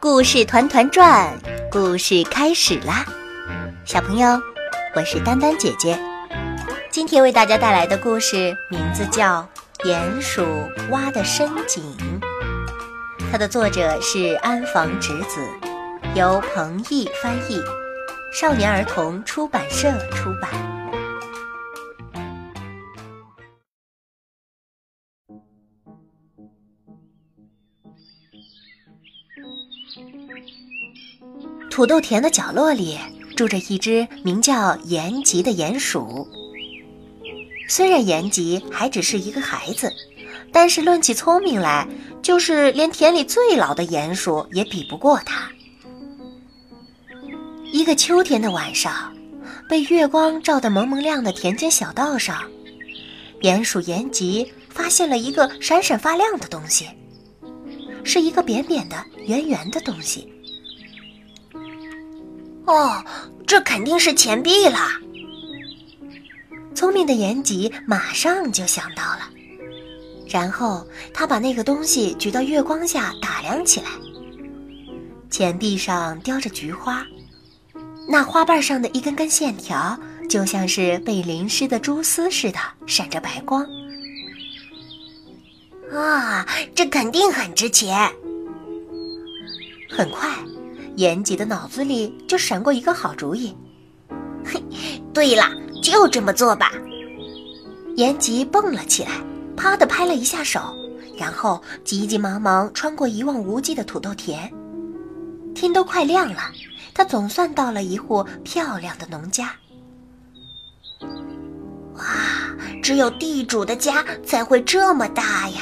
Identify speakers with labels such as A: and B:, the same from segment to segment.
A: 故事团团转，故事开始啦！小朋友，我是丹丹姐姐，今天为大家带来的故事名字叫《鼹鼠挖的深井》，它的作者是安房直子，由彭毅翻译，少年儿童出版社出版。土豆田的角落里住着一只名叫延吉的鼹鼠。虽然延吉还只是一个孩子，但是论起聪明来，就是连田里最老的鼹鼠也比不过他。一个秋天的晚上，被月光照得蒙蒙亮的田间小道上，鼹鼠延吉发现了一个闪闪发亮的东西，是一个扁扁的、圆圆的东西。
B: 哦，这肯定是钱币啦！
A: 聪明的延吉马上就想到了，然后他把那个东西举到月光下打量起来。钱币上雕着菊花，那花瓣上的一根根线条就像是被淋湿的蛛丝似的，闪着白光。
B: 啊，这肯定很值钱！
A: 很快。延吉的脑子里就闪过一个好主意，
B: 嘿，对了，就这么做吧。
A: 延吉蹦了起来，啪的拍了一下手，然后急急忙忙穿过一望无际的土豆田。天都快亮了，他总算到了一户漂亮的农家。
B: 哇，只有地主的家才会这么大呀！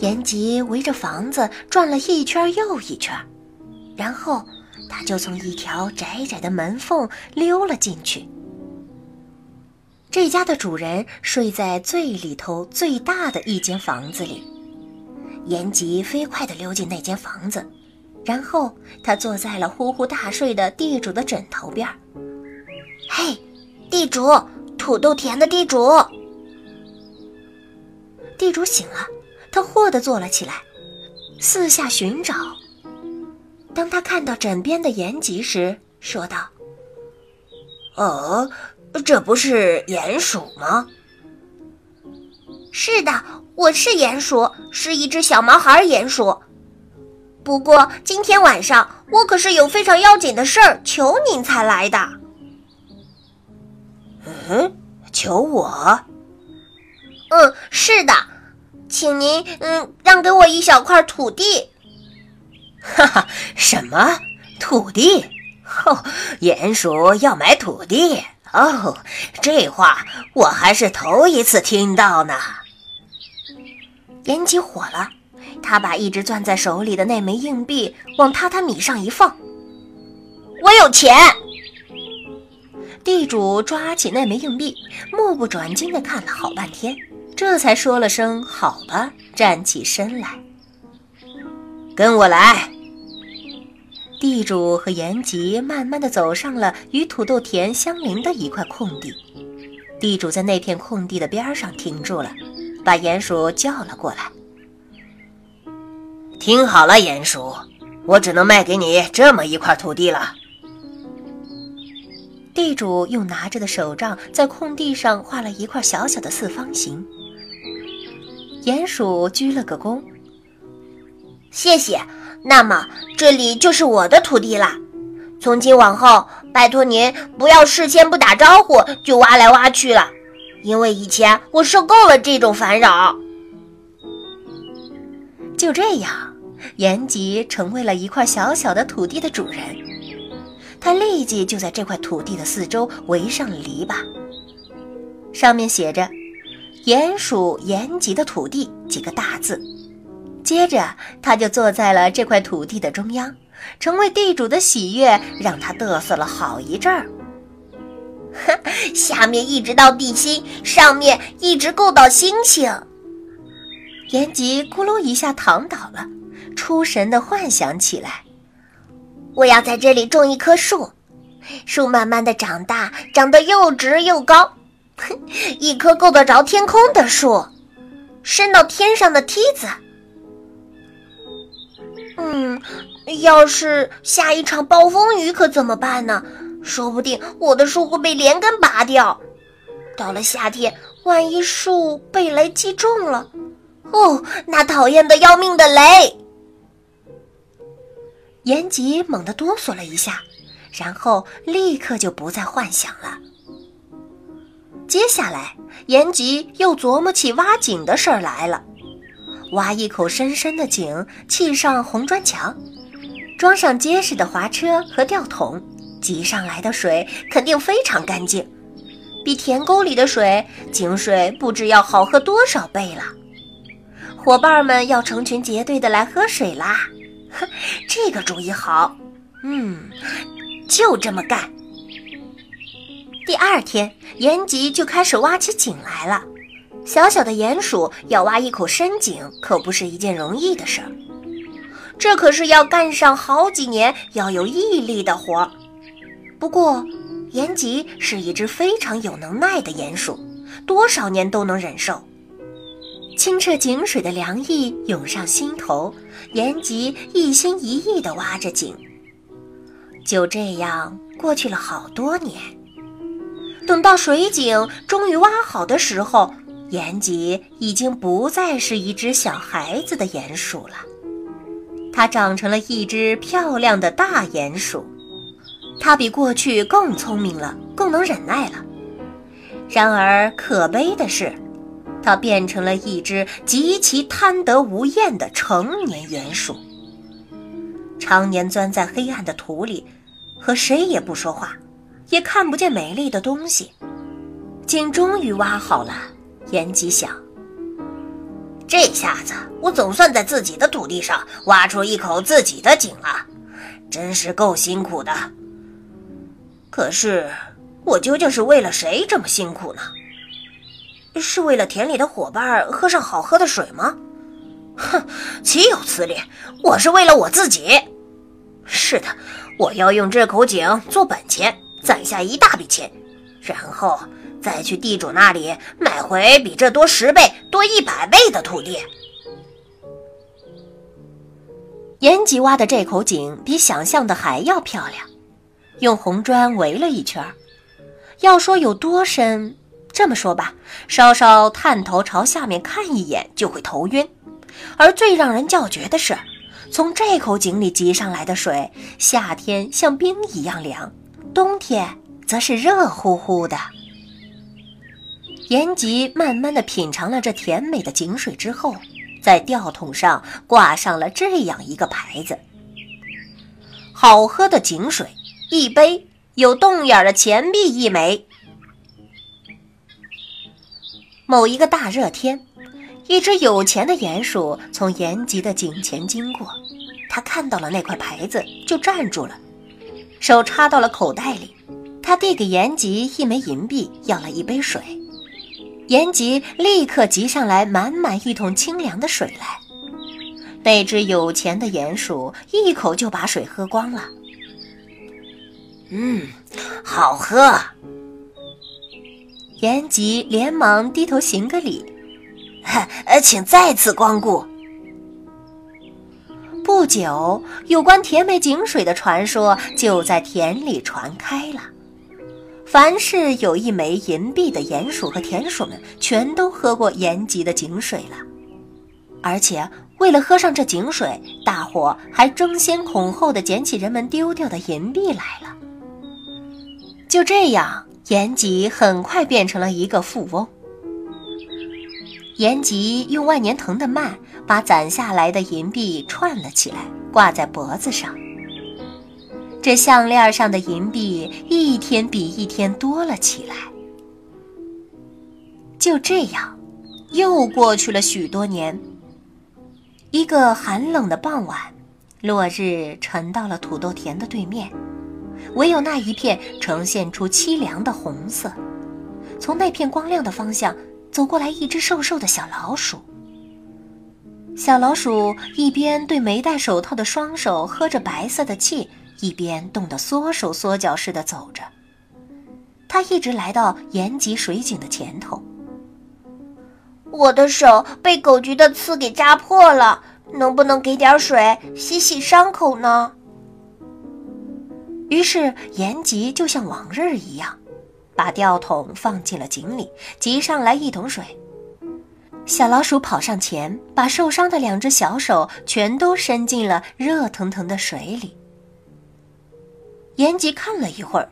A: 延吉围着房子转了一圈又一圈。然后，他就从一条窄窄的门缝溜了进去。这家的主人睡在最里头最大的一间房子里。延吉飞快地溜进那间房子，然后他坐在了呼呼大睡的地主的枕头边儿
B: 嘿，地主，土豆田的地主！
A: 地主醒了，他霍地坐了起来，四下寻找。当他看到枕边的延吉时，说道：“
B: 哦，这不是鼹鼠吗？”“是的，我是鼹鼠，是一只小毛孩鼹鼠。不过今天晚上我可是有非常要紧的事儿，求您才来的。”“
C: 嗯，求我？”“
B: 嗯，是的，请您嗯让给我一小块土地。”
C: 哈哈，什么土地？哦，鼹鼠要买土地？哦，这话我还是头一次听到呢。
A: 延吉火了，他把一直攥在手里的那枚硬币往榻榻米上一放。
B: 我有钱。
A: 地主抓起那枚硬币，目不转睛地看了好半天，这才说了声“好吧”，站起身来。
C: 跟我来。
A: 地主和延吉慢慢地走上了与土豆田相邻的一块空地。地主在那片空地的边上停住了，把鼹鼠叫了过来。
C: 听好了，鼹鼠，我只能卖给你这么一块土地了。
A: 地主用拿着的手杖在空地上画了一块小小的四方形。鼹鼠鞠了个躬。
B: 谢谢。那么这里就是我的土地啦。从今往后，拜托您不要事先不打招呼就挖来挖去了，因为以前我受够了这种烦扰。
A: 就这样，延吉成为了一块小小的土地的主人。他立即就在这块土地的四周围上了篱笆，上面写着“鼹鼠延吉的土地”几个大字。接着，他就坐在了这块土地的中央，成为地主的喜悦让他嘚瑟了好一阵儿。
B: 哼，下面一直到地心，上面一直够到星星。
A: 延吉咕噜一下躺倒了，出神的幻想起来：
B: 我要在这里种一棵树，树慢慢的长大，长得又直又高，哼，一棵够得着天空的树，伸到天上的梯子。嗯，要是下一场暴风雨可怎么办呢？说不定我的树会被连根拔掉。到了夏天，万一树被雷击中了，哦，那讨厌的要命的雷！
A: 延吉猛地哆嗦了一下，然后立刻就不再幻想了。接下来，延吉又琢磨起挖井的事儿来了。挖一口深深的井，砌上红砖墙，装上结实的滑车和吊桶，集上来的水肯定非常干净。比田沟里的水，井水不知要好喝多少倍了。伙伴们要成群结队的来喝水啦！哼，这个主意好。嗯，就这么干。第二天，延吉就开始挖起井来了。小小的鼹鼠要挖一口深井，可不是一件容易的事儿。这可是要干上好几年，要有毅力的活儿。不过，延吉是一只非常有能耐的鼹鼠，多少年都能忍受。清澈井水的凉意涌上心头，延吉一心一意地挖着井。就这样过去了好多年。等到水井终于挖好的时候，延吉已经不再是一只小孩子的鼹鼠了，它长成了一只漂亮的大鼹鼠。它比过去更聪明了，更能忍耐了。然而可悲的是，它变成了一只极其贪得无厌的成年鼹鼠，常年钻在黑暗的土里，和谁也不说话，也看不见美丽的东西。井终于挖好了，延吉想：
B: 这下子我总算在自己的土地上挖出一口自己的井了，真是够辛苦的。可是，我究竟是为了谁这么辛苦呢？是为了田里的伙伴喝上好喝的水吗？哼，岂有此理！我是为了我自己。是的，我要用这口井做本钱，攒下一大笔钱，然后再去地主那里买回比这多十倍、多一百倍的土地。
A: 延吉挖的这口井比想象的还要漂亮。用红砖围了一圈要说有多深，这么说吧，稍稍探头朝下面看一眼就会头晕。而最让人叫绝的是，从这口井里汲上来的水，夏天像冰一样凉，冬天则是热乎乎的。延吉慢慢的品尝了这甜美的井水之后，在吊桶上挂上了这样一个牌子：好喝的井水。一杯有洞眼的钱币一枚。某一个大热天，一只有钱的鼹鼠从延吉的井前经过，他看到了那块牌子，就站住了，手插到了口袋里。他递给延吉一枚银币，要了一杯水。延吉立刻集上来满满一桶清凉的水来。那只有钱的鼹鼠一口就把水喝光了。
B: 嗯，好喝。
A: 延吉连忙低头行个礼，
B: 呃，请再次光顾。
A: 不久，有关甜美井水的传说就在田里传开了。凡是有一枚银币的鼹鼠和田鼠们，全都喝过延吉的井水了。而且，为了喝上这井水，大伙还争先恐后的捡起人们丢掉的银币来了。就这样，延吉很快变成了一个富翁。延吉用万年藤的蔓把攒下来的银币串了起来，挂在脖子上。这项链上的银币一天比一天多了起来。就这样，又过去了许多年。一个寒冷的傍晚，落日沉到了土豆田的对面。唯有那一片呈现出凄凉的红色。从那片光亮的方向走过来一只瘦瘦的小老鼠。小老鼠一边对没戴手套的双手喝着白色的气，一边冻得缩手缩脚似的走着。他一直来到延吉水井的前头。
B: 我的手被狗菊的刺给扎破了，能不能给点水洗洗伤口呢？
A: 于是延吉就像往日一样，把吊桶放进了井里，急上来一桶水。小老鼠跑上前，把受伤的两只小手全都伸进了热腾腾的水里。延吉看了一会儿，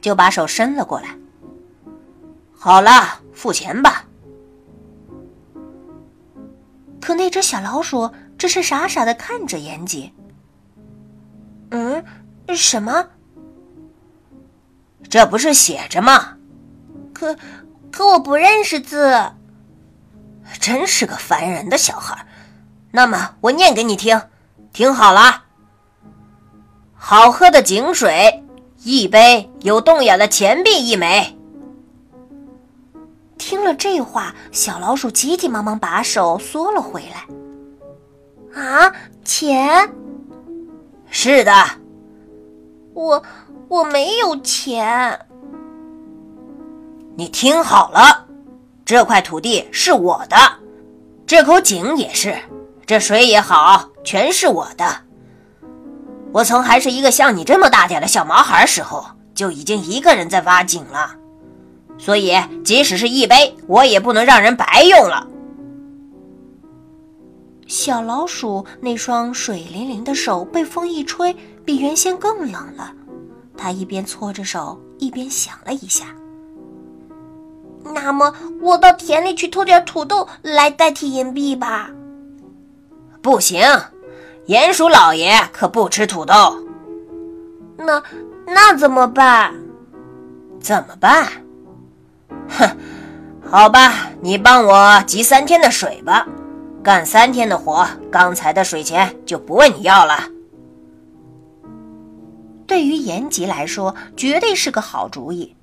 A: 就把手伸了过来。
C: 好了，付钱吧。
A: 可那只小老鼠只是傻傻的看着延吉。
B: 嗯，什么？
C: 这不是写着吗？
B: 可，可我不认识字。
C: 真是个烦人的小孩。那么我念给你听，听好了。好喝的井水一杯，有洞眼的钱币一枚。
A: 听了这话，小老鼠急急忙忙把手缩了回来。
B: 啊，钱？
C: 是的，
B: 我我没有钱。
C: 你听好了。这块土地是我的，这口井也是，这水也好，全是我的。我从还是一个像你这么大点的小毛孩时候，就已经一个人在挖井了，所以即使是一杯，我也不能让人白用了。
A: 小老鼠那双水灵灵的手被风一吹，比原先更冷了。它一边搓着手，一边想了一下。
B: 那么，我到田里去偷点土豆来代替银币吧。
C: 不行，鼹鼠老爷可不吃土豆。
B: 那那怎么办？
C: 怎么办？哼，好吧，你帮我集三天的水吧，干三天的活，刚才的水钱就不问你要了。
A: 对于延吉来说，绝对是个好主意。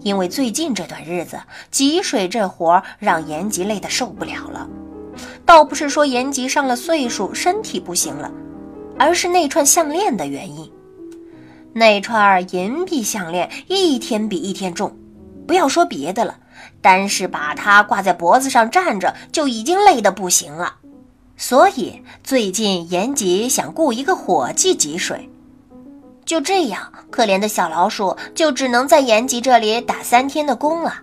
A: 因为最近这段日子集水这活让延吉累得受不了了，倒不是说延吉上了岁数身体不行了，而是那串项链的原因。那串银币项链一天比一天重，不要说别的了，单是把它挂在脖子上站着就已经累得不行了。所以最近延吉想雇一个伙计汲水。就这样，可怜的小老鼠就只能在延吉这里打三天的工了。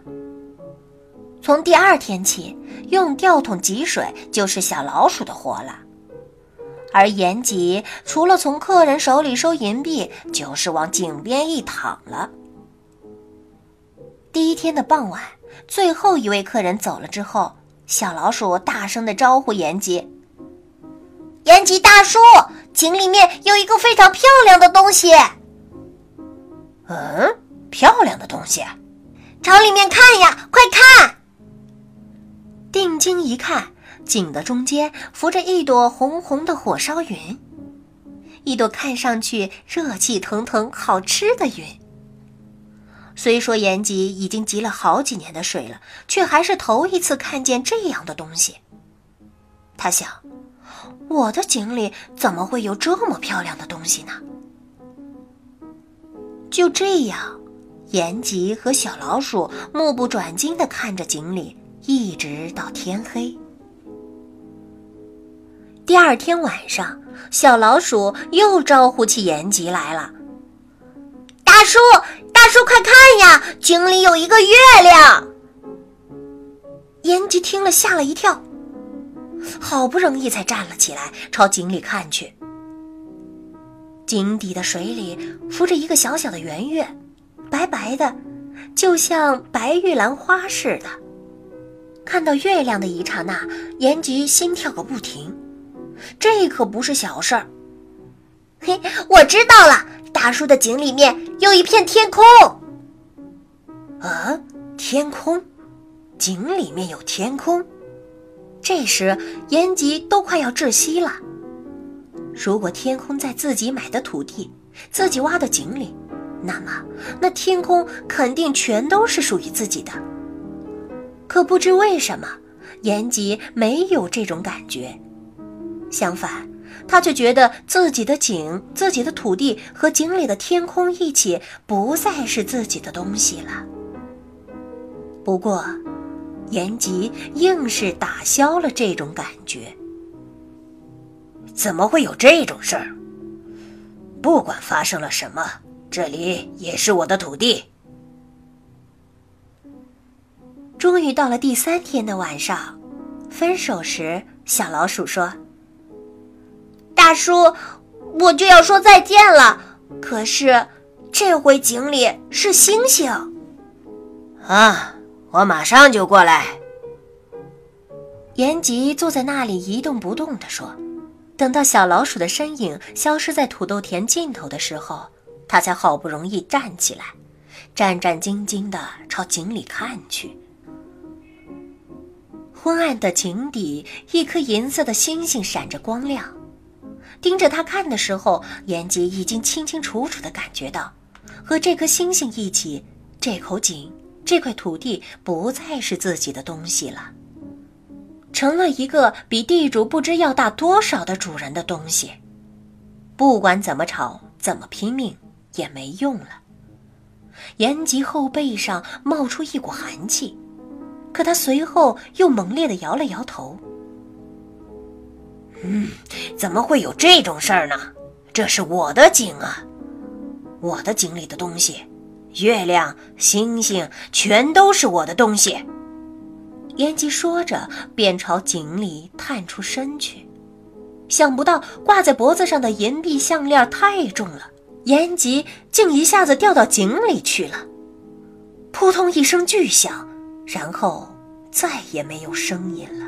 A: 从第二天起，用吊桶汲水就是小老鼠的活了，而延吉除了从客人手里收银币，就是往井边一躺了。第一天的傍晚，最后一位客人走了之后，小老鼠大声的招呼延吉：“
B: 延吉大叔。”井里面有一个非常漂亮的东西。
C: 嗯，漂亮的东西，
B: 朝里面看呀，快看！
A: 定睛一看，井的中间浮着一朵红红的火烧云，一朵看上去热气腾腾、好吃的云。虽说延吉已经集了好几年的水了，却还是头一次看见这样的东西。他想。我的井里怎么会有这么漂亮的东西呢？就这样，延吉和小老鼠目不转睛地看着井里，一直到天黑。第二天晚上，小老鼠又招呼起延吉来了：“
B: 大叔，大叔，快看呀，井里有一个月亮！”
A: 延吉听了，吓了一跳。好不容易才站了起来，朝井里看去。井底的水里浮着一个小小的圆月，白白的，就像白玉兰花似的。看到月亮的一刹那，延吉心跳个不停。这可不是小事儿。
B: 嘿，我知道了，大叔的井里面有一片天空。
A: 啊，天空？井里面有天空？这时，延吉都快要窒息了。如果天空在自己买的土地、自己挖的井里，那么那天空肯定全都是属于自己的。可不知为什么，延吉没有这种感觉。相反，他却觉得自己的井、自己的土地和井里的天空一起，不再是自己的东西了。不过，延吉硬是打消了这种感觉。
C: 怎么会有这种事儿？不管发生了什么，这里也是我的土地。
A: 终于到了第三天的晚上，分手时，小老鼠说：“
B: 大叔，我就要说再见了。可是这回井里是星星。”
C: 啊，我马上就过来。
A: 延吉坐在那里一动不动地说。等到小老鼠的身影消失在土豆田尽头的时候，他才好不容易站起来，战战兢兢地朝井里看去。昏暗的井底，一颗银色的星星闪着光亮。盯着他看的时候，延吉已经清清楚楚地感觉到，和这颗星星一起，这口井、这块土地不再是自己的东西了。成了一个比地主不知要大多少的主人的东西，不管怎么吵，怎么拼命，也没用了。延吉后背上冒出一股寒气，可他随后又猛烈的摇了摇头。
C: 嗯，怎么会有这种事儿呢？这是我的井啊，我的井里的东西，月亮、星星，全都是我的东西。
A: 燕吉说着，便朝井里探出身去。想不到挂在脖子上的银币项链太重了，燕吉竟一下子掉到井里去了。扑通一声巨响，然后再也没有声音了。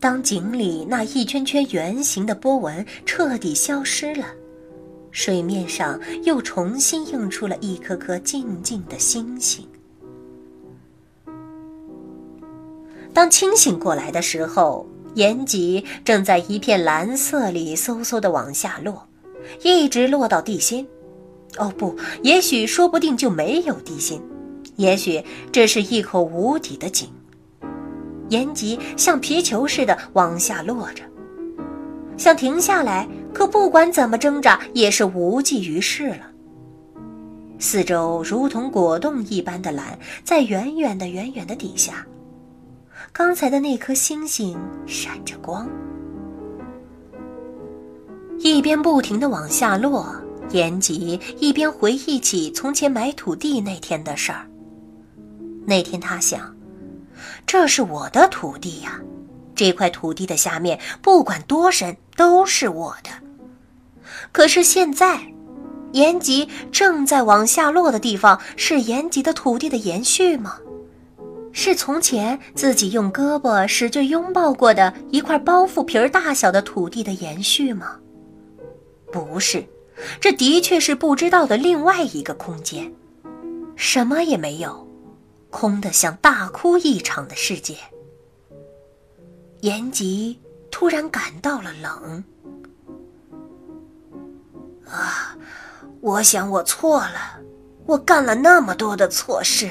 A: 当井里那一圈圈圆形的波纹彻底消失了，水面上又重新映出了一颗颗静静的星星。当清醒过来的时候，岩脊正在一片蓝色里嗖嗖的往下落，一直落到地心。哦不，也许说不定就没有地心，也许这是一口无底的井。延吉像皮球似的往下落着，想停下来，可不管怎么挣扎，也是无济于事了。四周如同果冻一般的蓝，在远远的、远远的底下。刚才的那颗星星闪着光，一边不停的往下落，延吉一边回忆起从前买土地那天的事儿。那天他想，这是我的土地呀，这块土地的下面不管多深都是我的。可是现在，延吉正在往下落的地方是延吉的土地的延续吗？是从前自己用胳膊使劲拥抱过的一块包袱皮儿大小的土地的延续吗？不是，这的确是不知道的另外一个空间，什么也没有，空的像大哭一场的世界。延吉突然感到了冷。啊，我想我错了，我干了那么多的错事。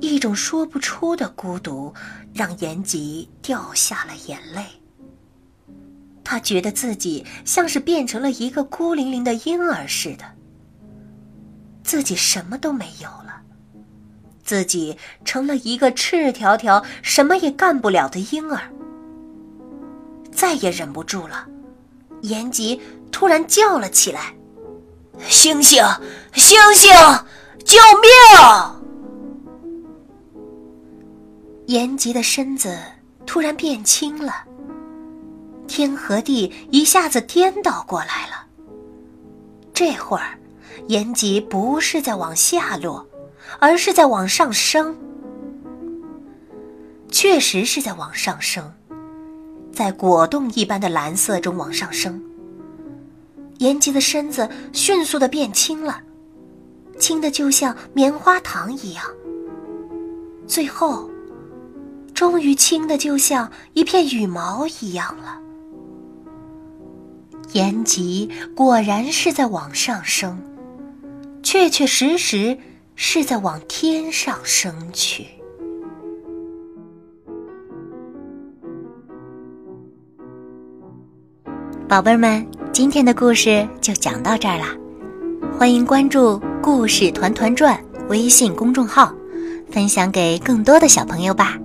A: 一种说不出的孤独，让延吉掉下了眼泪。他觉得自己像是变成了一个孤零零的婴儿似的，自己什么都没有了，自己成了一个赤条条、什么也干不了的婴儿。再也忍不住了，延吉突然叫了起来：“
C: 星星，星星，救命！”
A: 延吉的身子突然变轻了，天和地一下子颠倒过来了。这会儿，延吉不是在往下落，而是在往上升。确实是在往上升，在果冻一般的蓝色中往上升。延吉的身子迅速的变轻了，轻的就像棉花糖一样。最后。终于轻的就像一片羽毛一样了。延吉果然是在往上升，确确实实是在往天上升去。宝贝儿们，今天的故事就讲到这儿啦，欢迎关注“故事团团转”微信公众号，分享给更多的小朋友吧。